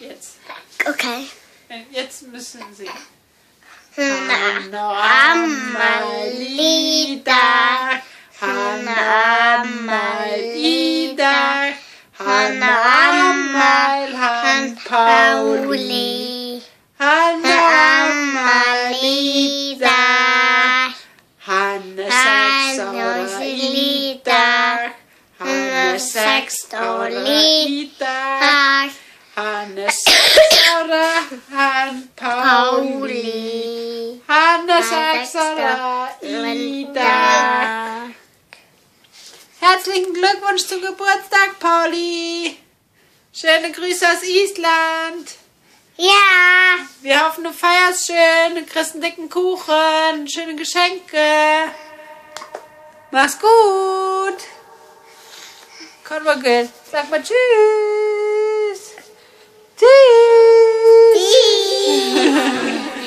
Jetzt. Okay. Jetzt müssen Sie. Amalida, Hanna Amalida, Hanna Amal, Han Pauli, Hanna Amalida, Hanne Sexolita, Hanne Sexolita, Hanne Sexora, Han Pauli, Hanne Sexora, Ida. Herzlichen Glückwunsch zum Geburtstag, Pauli. Schöne Grüße aus Island. Ja. Wir hoffen, du feierst schön, du kriegst einen dicken Kuchen, schöne Geschenke. Mach's gut. Komm mal. Sag mal Tschüss. Tschüss.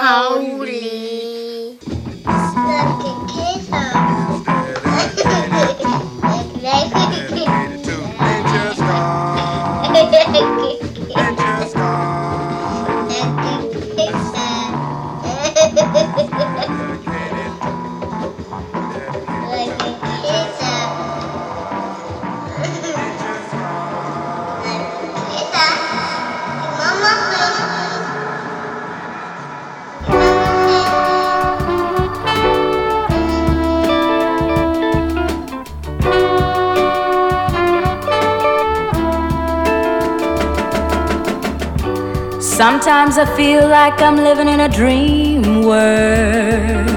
Pauli. Dedicated to Sometimes I feel like I'm living in a dream world.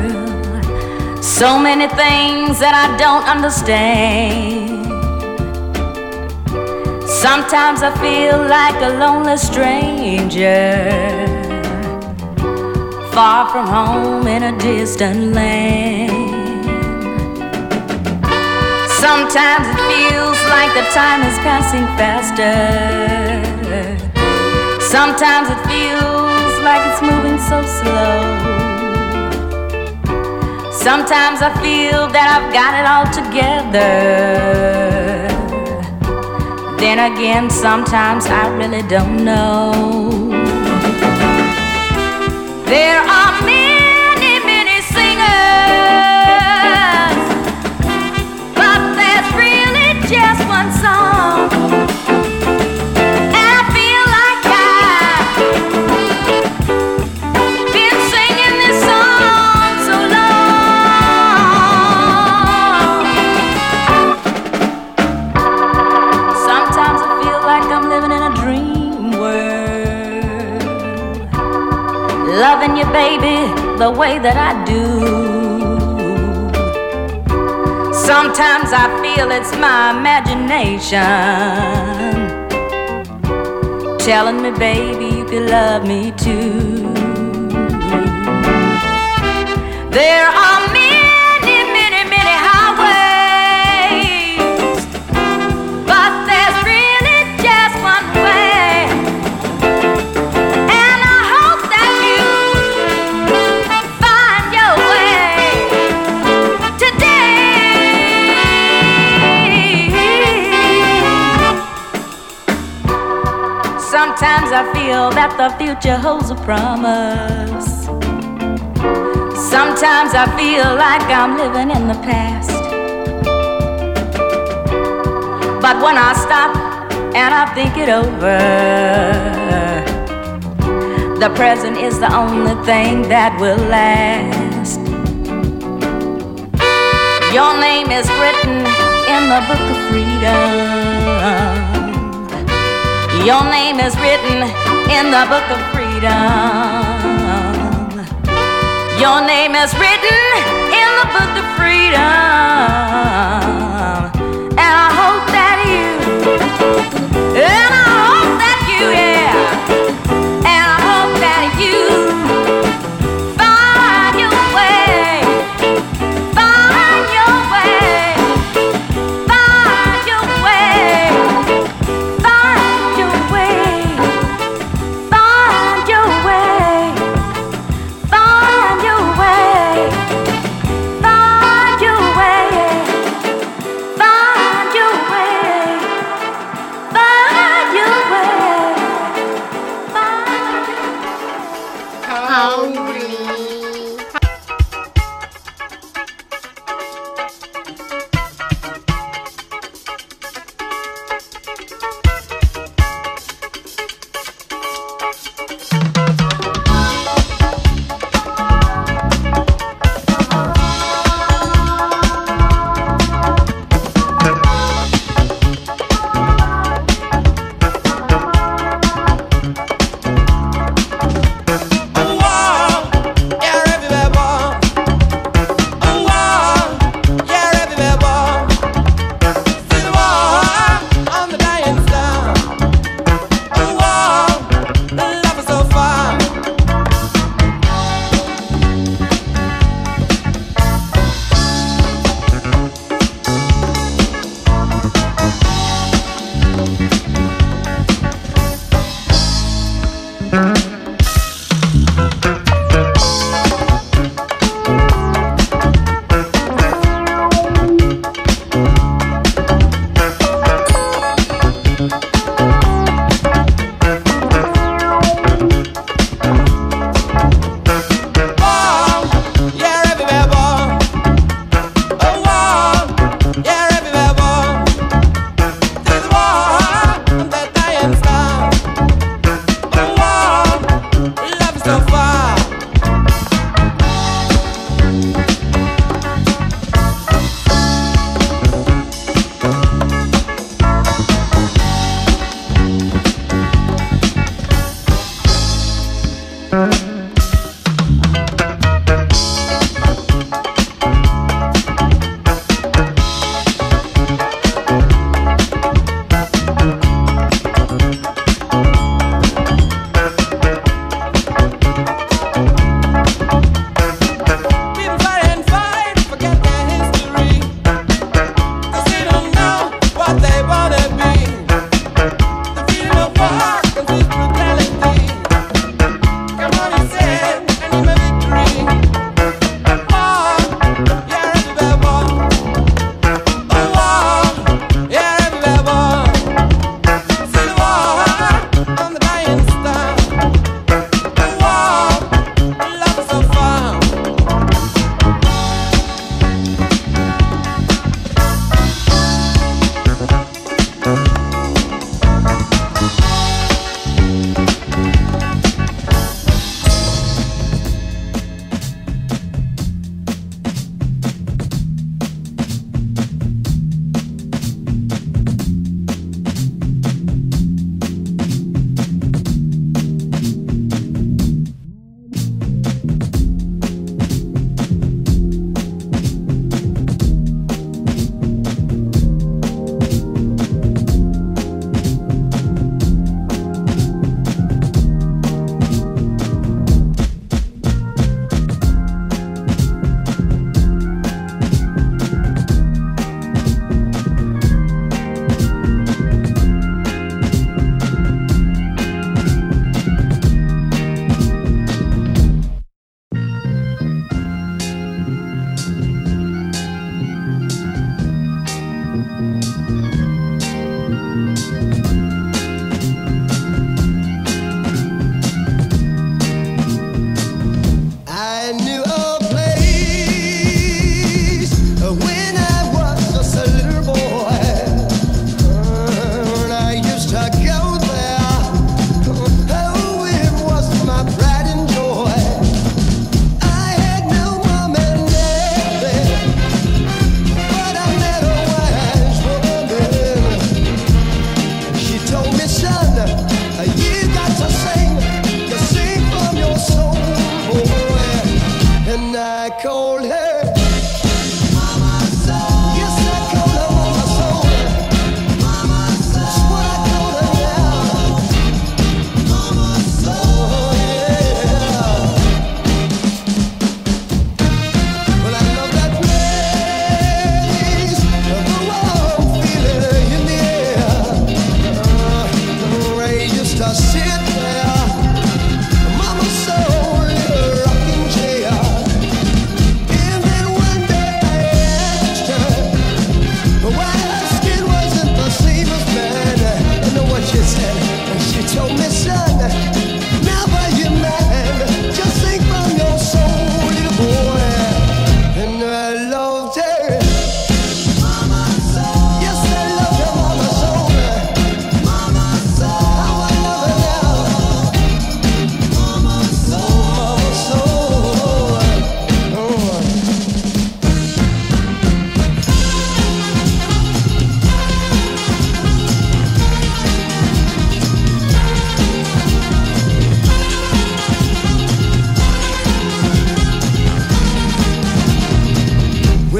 So many things that I don't understand. Sometimes I feel like a lonely stranger, far from home in a distant land. Sometimes it feels like the time is passing faster. Sometimes it feels like it's moving so slow. Sometimes I feel that I've got it all together. Then again, sometimes I really don't know. There are baby, the way that I do. Sometimes I feel it's my imagination telling me, baby, you could love me too. There are Sometimes I feel that the future holds a promise. Sometimes I feel like I'm living in the past. But when I stop and I think it over, the present is the only thing that will last. Your name is written in the book of freedom. Your name is written in the book of freedom. Your name is written in the book of freedom. And I hope that you,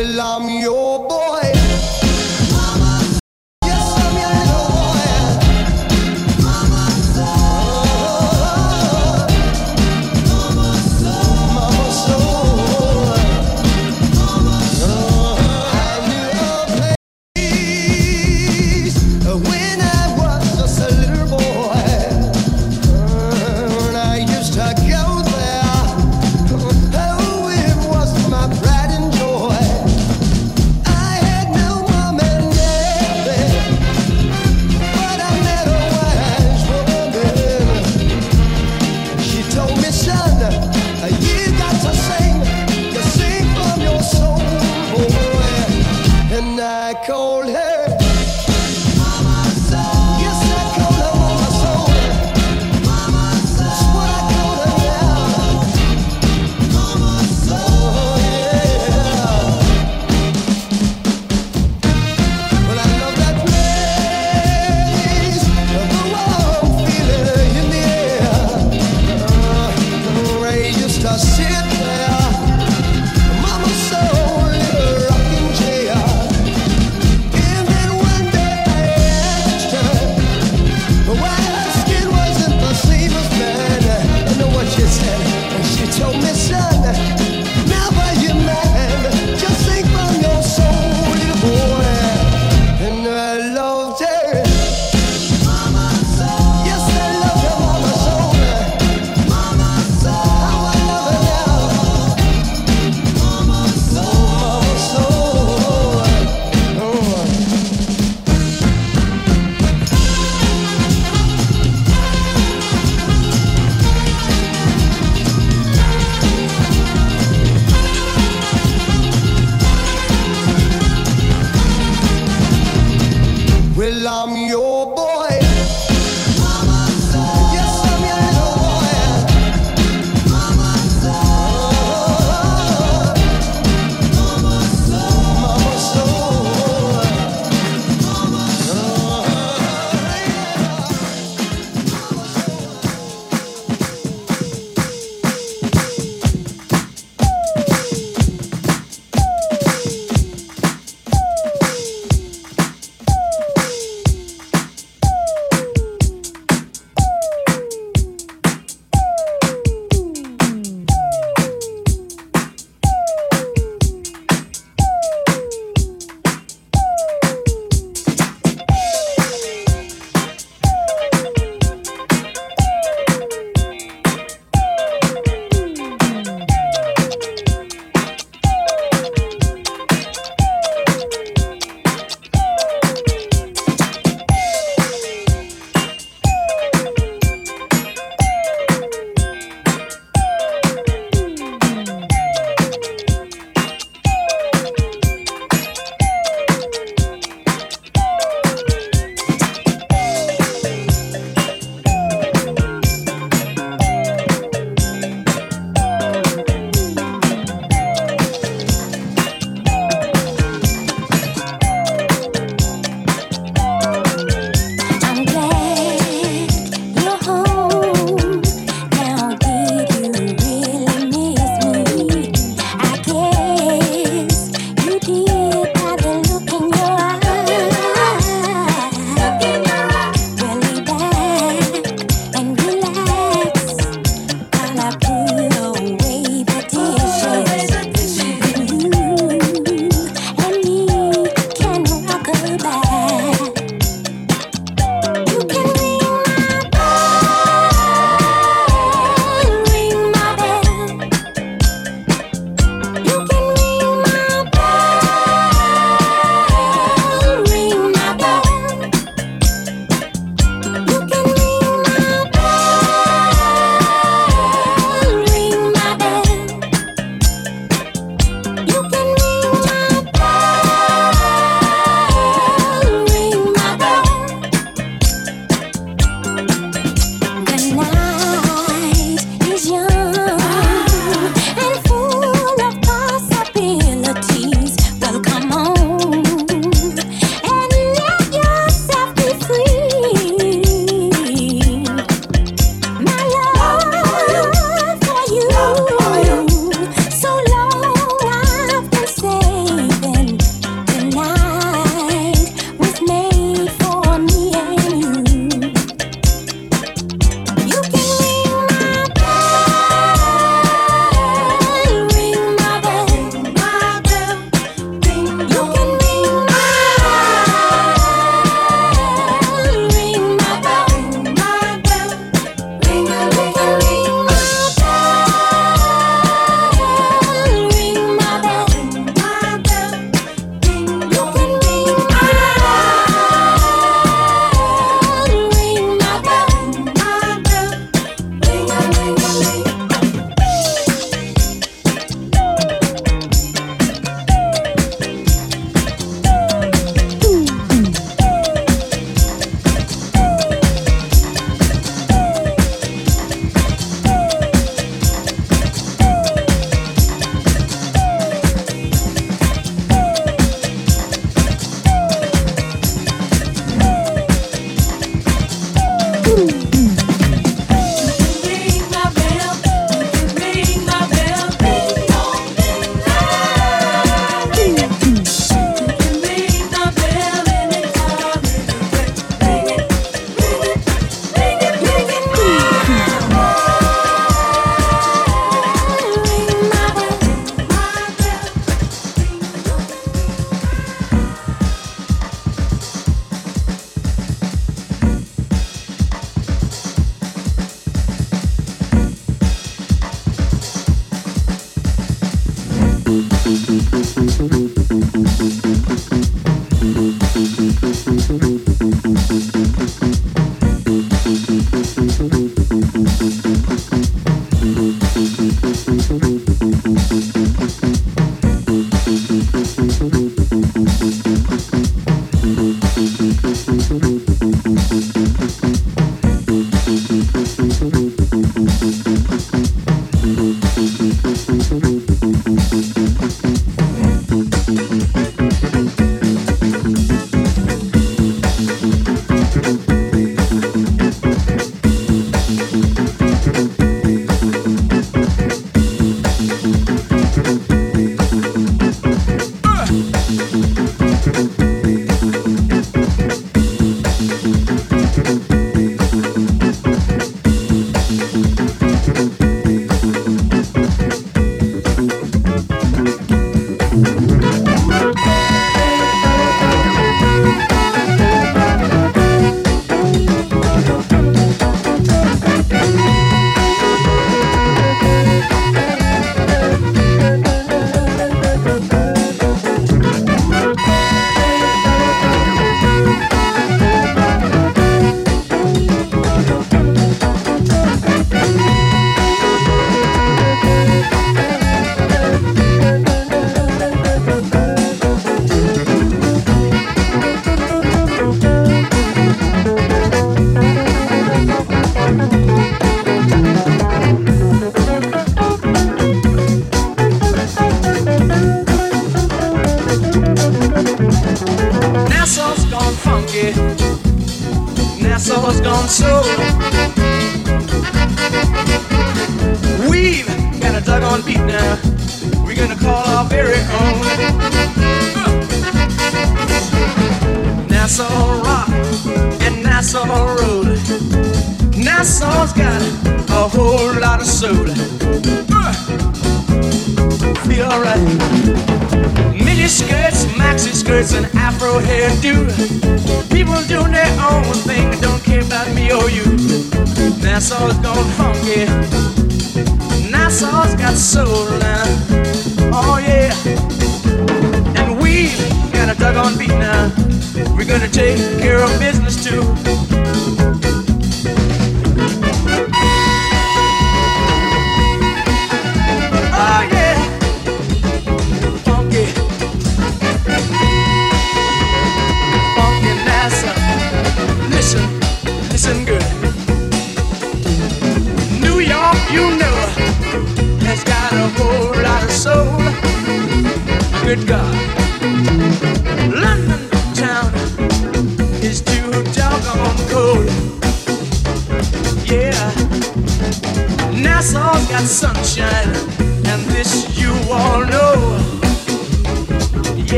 Well, I'm your boy.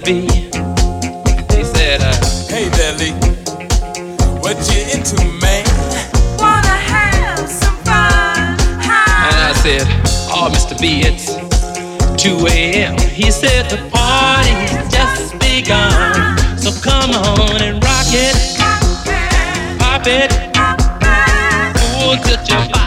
to be. They said, uh, Hey there, what you into, man? Wanna have some fun? Huh? And I said, Oh, Mr. B, it's 2 a.m. He said, The party's just begun. So come on and rock it, pop it, cool to your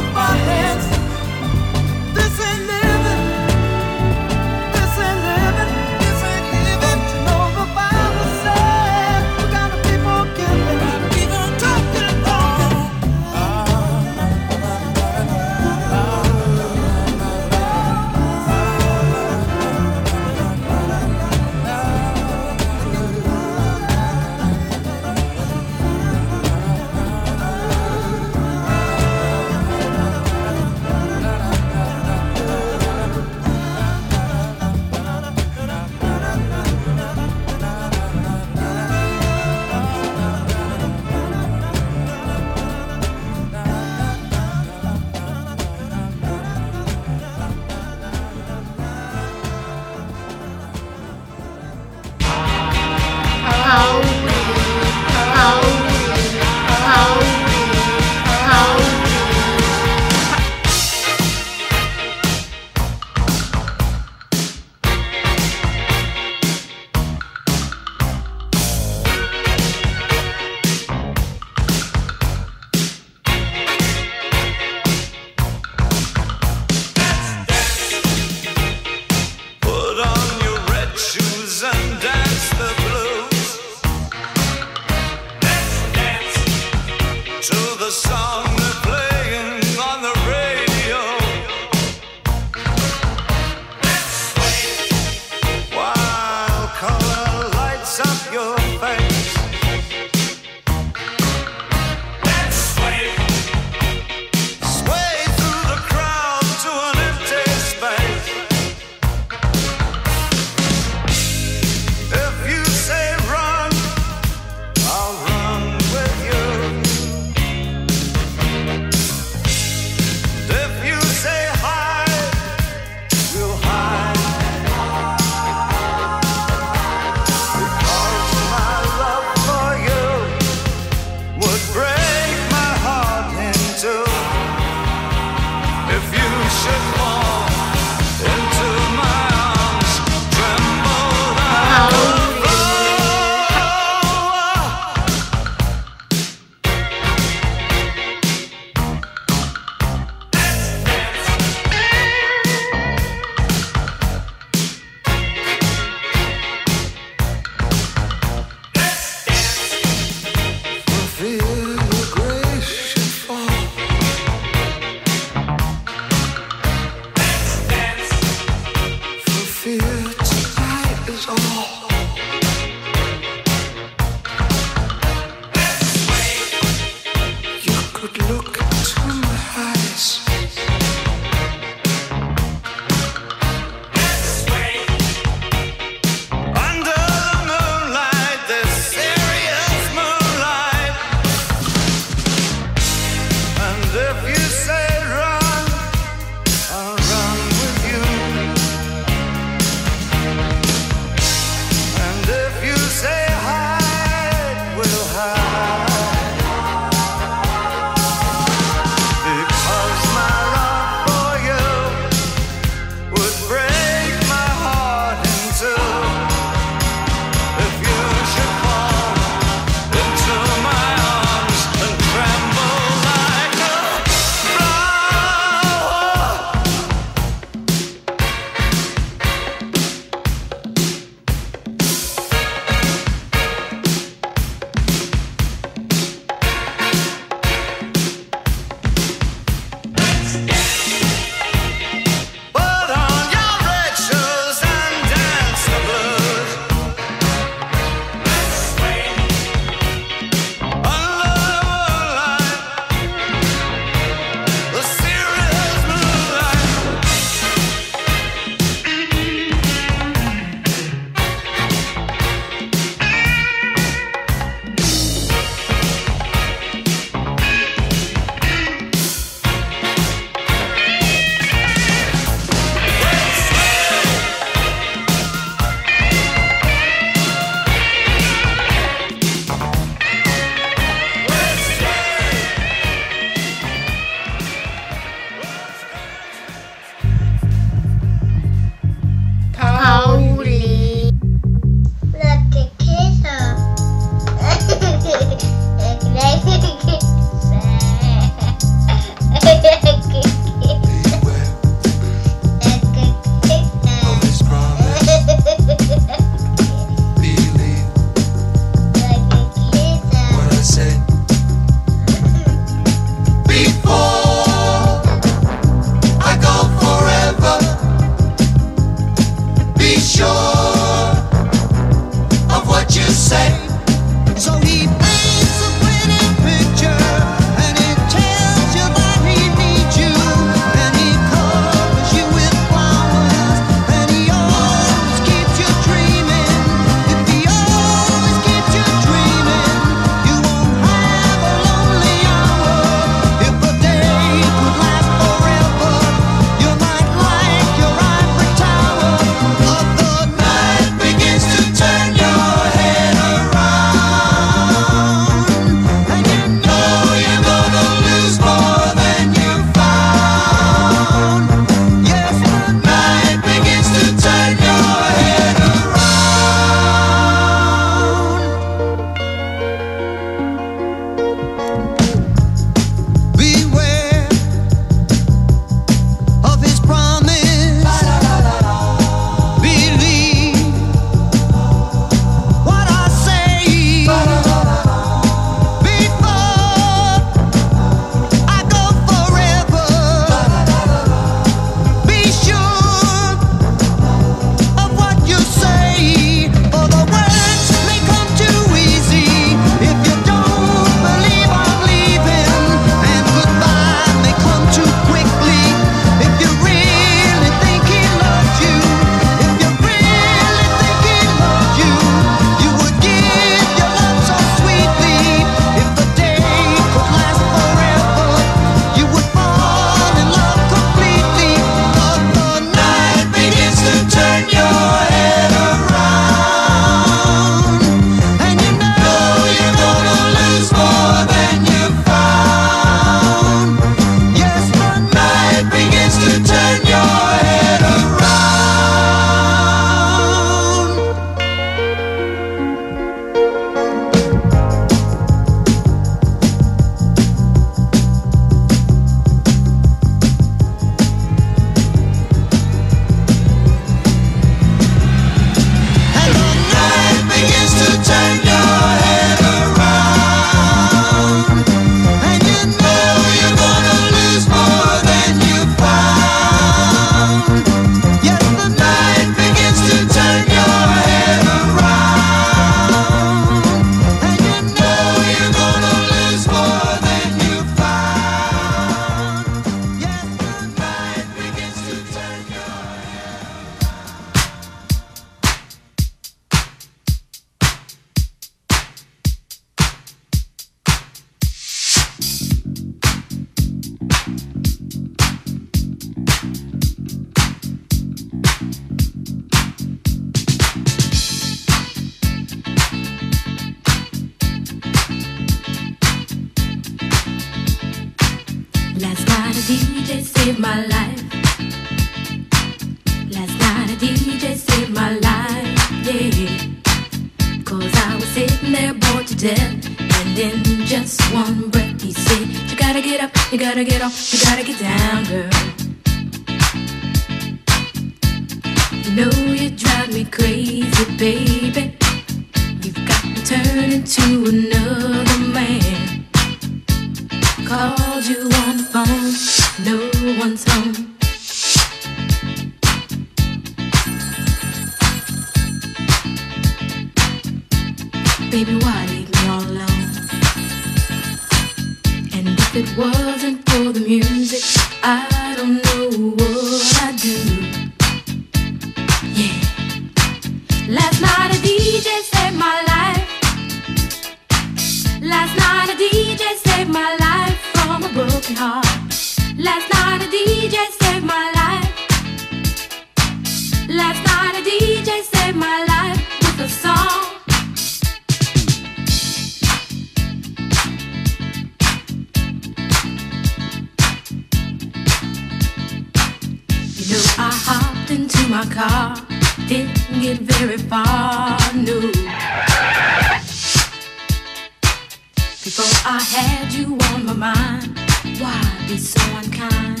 Before I had you on my mind, why be so unkind?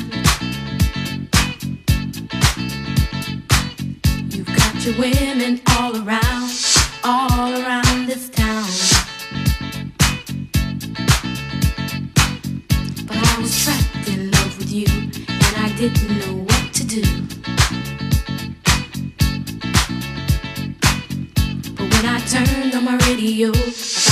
You've got your women all around, all around this town. But I was trapped in love with you, and I didn't know what to do. But when I turned on my radio,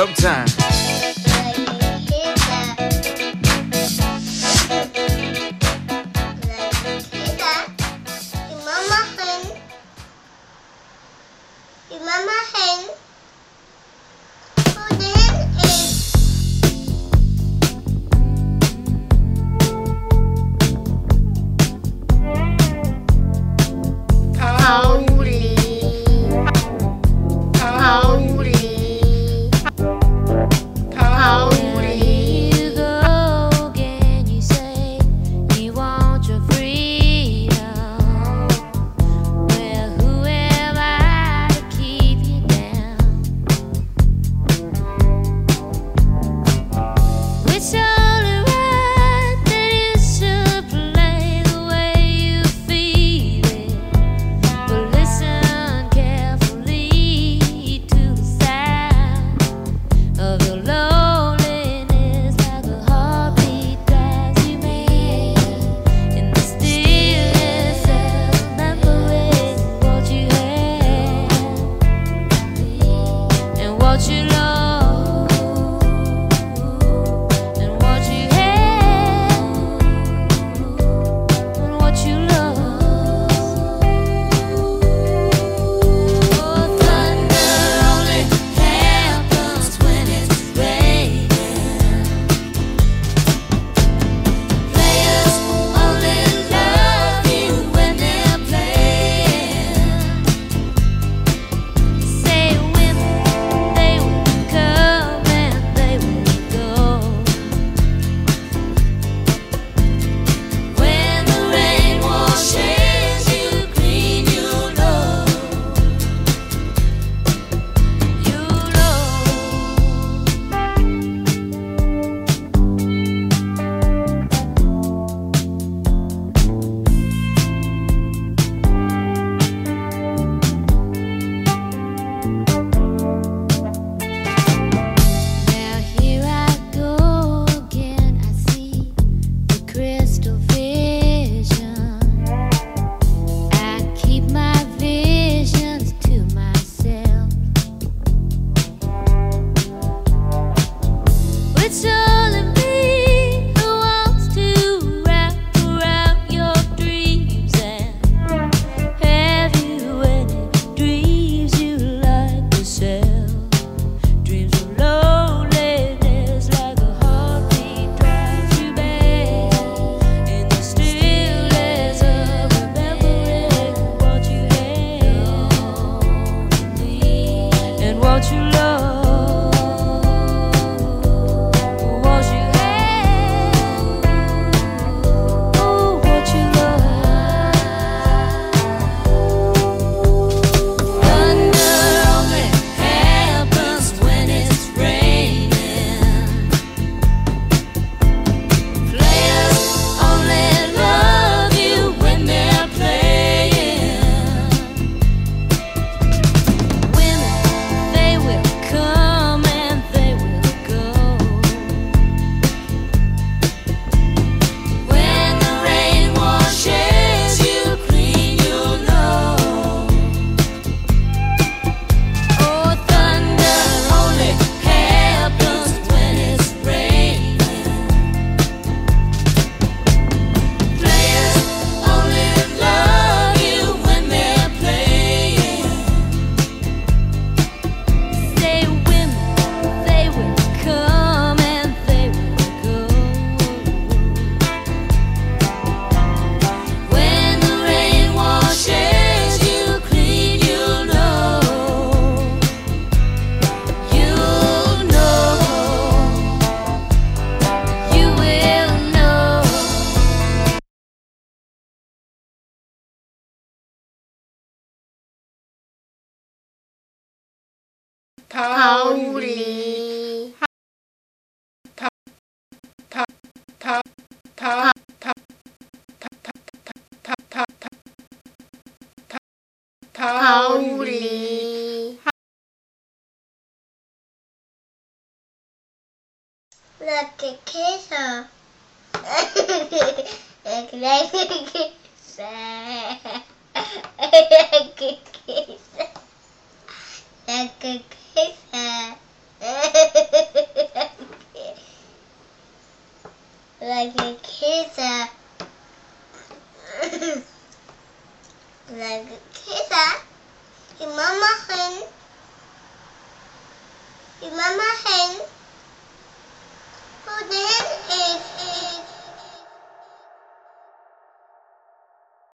Dub